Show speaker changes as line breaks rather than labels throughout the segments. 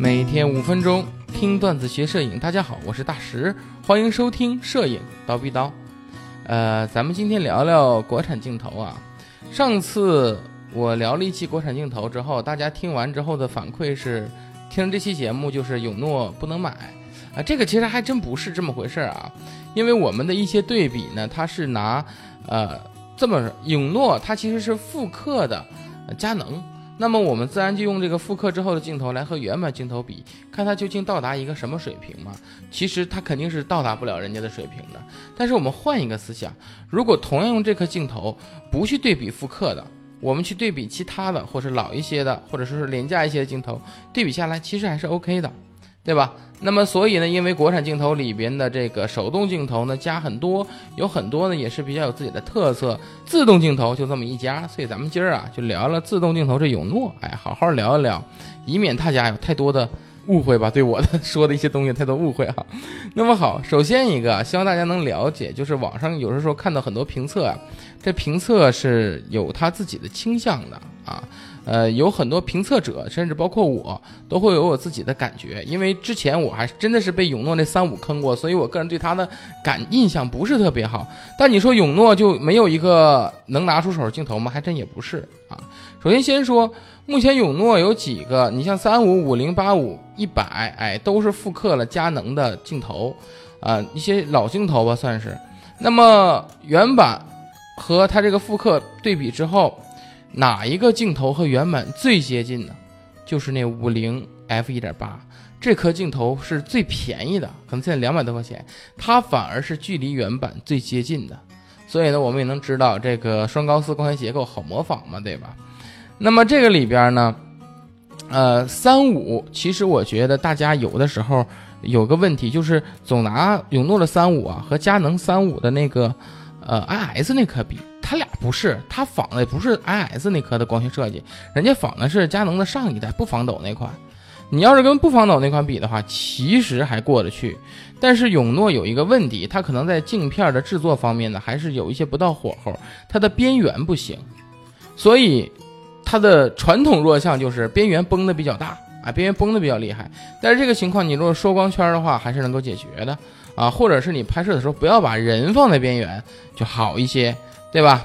每天五分钟听段子学摄影，大家好，我是大石，欢迎收听摄影刀逼刀。呃，咱们今天聊聊国产镜头啊。上次我聊了一期国产镜头之后，大家听完之后的反馈是，听这期节目就是永诺不能买啊。这个其实还真不是这么回事啊，因为我们的一些对比呢，它是拿呃这么永诺它其实是复刻的佳能。那么我们自然就用这个复刻之后的镜头来和原版镜头比，看它究竟到达一个什么水平嘛？其实它肯定是到达不了人家的水平的。但是我们换一个思想，如果同样用这颗镜头，不去对比复刻的，我们去对比其他的，或是老一些的，或者说是廉价一些的镜头，对比下来其实还是 OK 的，对吧？那么所以呢，因为国产镜头里边的这个手动镜头呢加很多，有很多呢也是比较有自己的特色。自动镜头就这么一家，所以咱们今儿啊就聊了自动镜头这永诺，哎，好好聊一聊，以免大家有太多的误会吧，对我的 说的一些东西太多误会啊。那么好，首先一个希望大家能了解，就是网上有的时候看到很多评测啊，这评测是有他自己的倾向的啊。呃，有很多评测者，甚至包括我，都会有我自己的感觉。因为之前我还真的是被永诺那三五坑过，所以我个人对它的感印象不是特别好。但你说永诺就没有一个能拿出手镜头吗？还真也不是啊。首先先说，目前永诺有几个，你像三五、五零、八五、一百，哎，都是复刻了佳能的镜头，啊，一些老镜头吧算是。那么原版和它这个复刻对比之后。哪一个镜头和原版最接近呢？就是那五零 f 一点八，这颗镜头是最便宜的，可能现在两百多块钱，它反而是距离原版最接近的。所以呢，我们也能知道这个双高斯光学结构好模仿嘛，对吧？那么这个里边呢，呃，三五，其实我觉得大家有的时候有个问题，就是总拿永诺的三五啊和佳能三五的那个呃 IS 那颗比。他俩不是，他仿的不是 IS 那颗的光学设计，人家仿的是佳能的上一代不防抖那款。你要是跟不防抖那款比的话，其实还过得去。但是永诺有一个问题，它可能在镜片的制作方面呢，还是有一些不到火候，它的边缘不行。所以它的传统弱项就是边缘崩的比较大啊，边缘崩的比较厉害。但是这个情况，你如果收光圈的话，还是能够解决的啊，或者是你拍摄的时候不要把人放在边缘就好一些。对吧？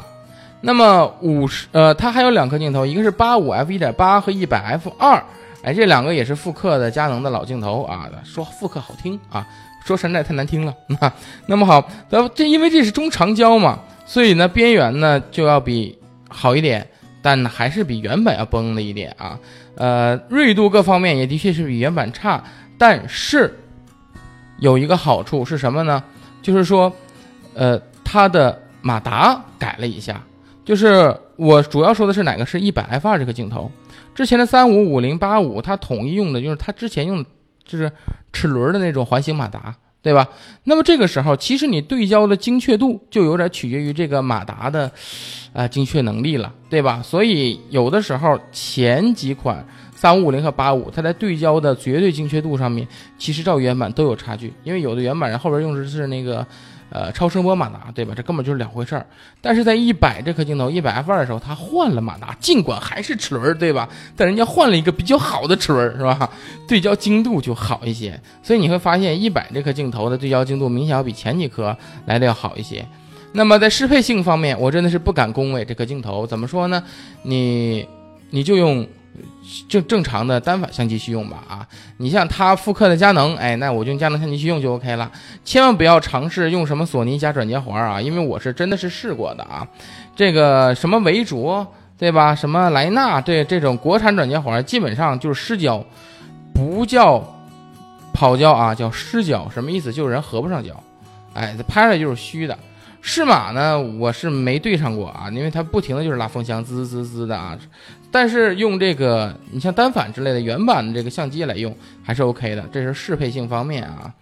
那么五十呃，它还有两颗镜头，一个是八五 f 一点八和一百 f 二，哎，这两个也是复刻的佳能的老镜头啊。说复刻好听啊，说山寨太难听了。那么好，那这因为这是中长焦嘛，所以呢边缘呢就要比好一点，但还是比原版要崩了一点啊。呃，锐度各方面也的确是比原版差，但是有一个好处是什么呢？就是说，呃，它的。马达改了一下，就是我主要说的是哪个是一百 f 二这个镜头，之前的三五五零八五它统一用的就是它之前用的就是齿轮的那种环形马达，对吧？那么这个时候其实你对焦的精确度就有点取决于这个马达的啊精确能力了，对吧？所以有的时候前几款三五五零和八五它在对焦的绝对精确度上面其实照原版都有差距，因为有的原版人后边用的是那个。呃，超声波马达，对吧？这根本就是两回事儿。但是在一百这颗镜头，一百 f 二的时候，它换了马达，尽管还是齿轮，对吧？但人家换了一个比较好的齿轮，是吧？对焦精度就好一些。所以你会发现，一百这颗镜头的对焦精度明显要比前几颗来的要好一些。那么在适配性方面，我真的是不敢恭维这颗镜头。怎么说呢？你，你就用。正正常的单反相机去用吧啊，你像它复刻的佳能，哎，那我就用佳能相机去用就 OK 了，千万不要尝试用什么索尼加转接环啊，因为我是真的是试过的啊，这个什么维卓对吧，什么莱纳对这种国产转接环基本上就是失焦，不叫跑焦啊，叫失焦，什么意思？就是人合不上焦，哎，这拍出来就是虚的。适马呢，我是没对上过啊，因为它不停的就是拉风箱，滋滋滋滋的啊。但是用这个，你像单反之类的原版的这个相机来用，还是 OK 的。这是适配性方面啊。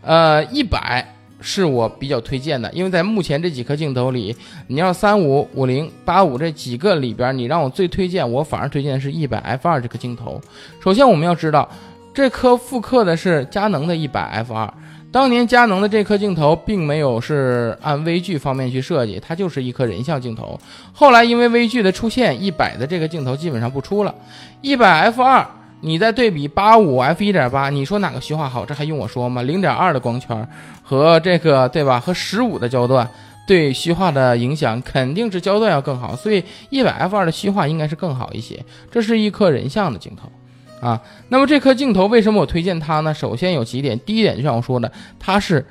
呃，一百是我比较推荐的，因为在目前这几颗镜头里，你要三五、五零、八五这几个里边，你让我最推荐，我反而推荐的是一百 f 二这颗镜头。首先我们要知道，这颗复刻的是佳能的一百 f 二。当年佳能的这颗镜头并没有是按微距方面去设计，它就是一颗人像镜头。后来因为微距的出现，一百的这个镜头基本上不出了。一百 f 二你再对比八五 f 一点八，你说哪个虚化好？这还用我说吗？零点二的光圈和这个对吧？和十五的焦段对虚化的影响肯定是焦段要更好，所以一百 f 二的虚化应该是更好一些。这是一颗人像的镜头啊。那么这颗镜头为什么我推荐它呢？首先有几点，第一点就像我说的，它是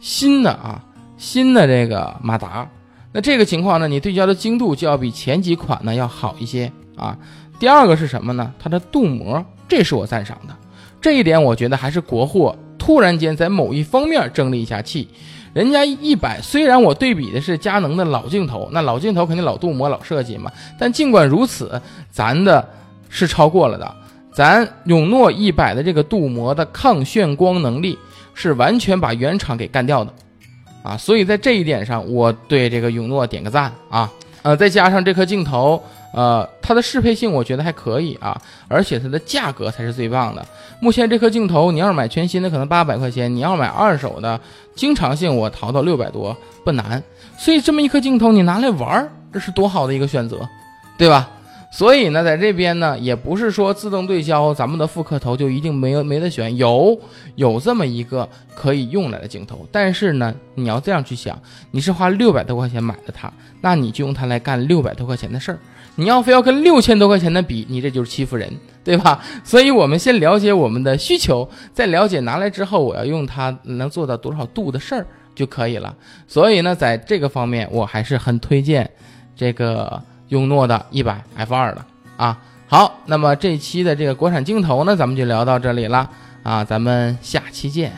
新的啊，新的这个马达。那这个情况呢，你对焦的精度就要比前几款呢要好一些啊。第二个是什么呢？它的镀膜，这是我赞赏的。这一点我觉得还是国货突然间在某一方面争了一下气。人家一百，虽然我对比的是佳能的老镜头，那老镜头肯定老镀膜老设计嘛。但尽管如此，咱的是超过了的。咱永诺一百的这个镀膜的抗眩光能力是完全把原厂给干掉的。啊，所以在这一点上，我对这个永诺点个赞啊！呃，再加上这颗镜头，呃，它的适配性我觉得还可以啊，而且它的价格才是最棒的。目前这颗镜头，你要是买全新的，可能八百块钱；你要买二手的，经常性我淘到六百多不难。所以这么一颗镜头，你拿来玩儿，这是多好的一个选择，对吧？所以呢，在这边呢，也不是说自动对焦，咱们的复刻头就一定没有没得选，有有这么一个可以用来的镜头。但是呢，你要这样去想，你是花六百多块钱买的它，那你就用它来干六百多块钱的事儿。你要非要跟六千多块钱的比，你这就是欺负人，对吧？所以我们先了解我们的需求，再了解拿来之后我要用它能做到多少度的事儿就可以了。所以呢，在这个方面，我还是很推荐这个。用诺的一百 f 二的啊，好，那么这期的这个国产镜头呢，咱们就聊到这里了啊，咱们下期见。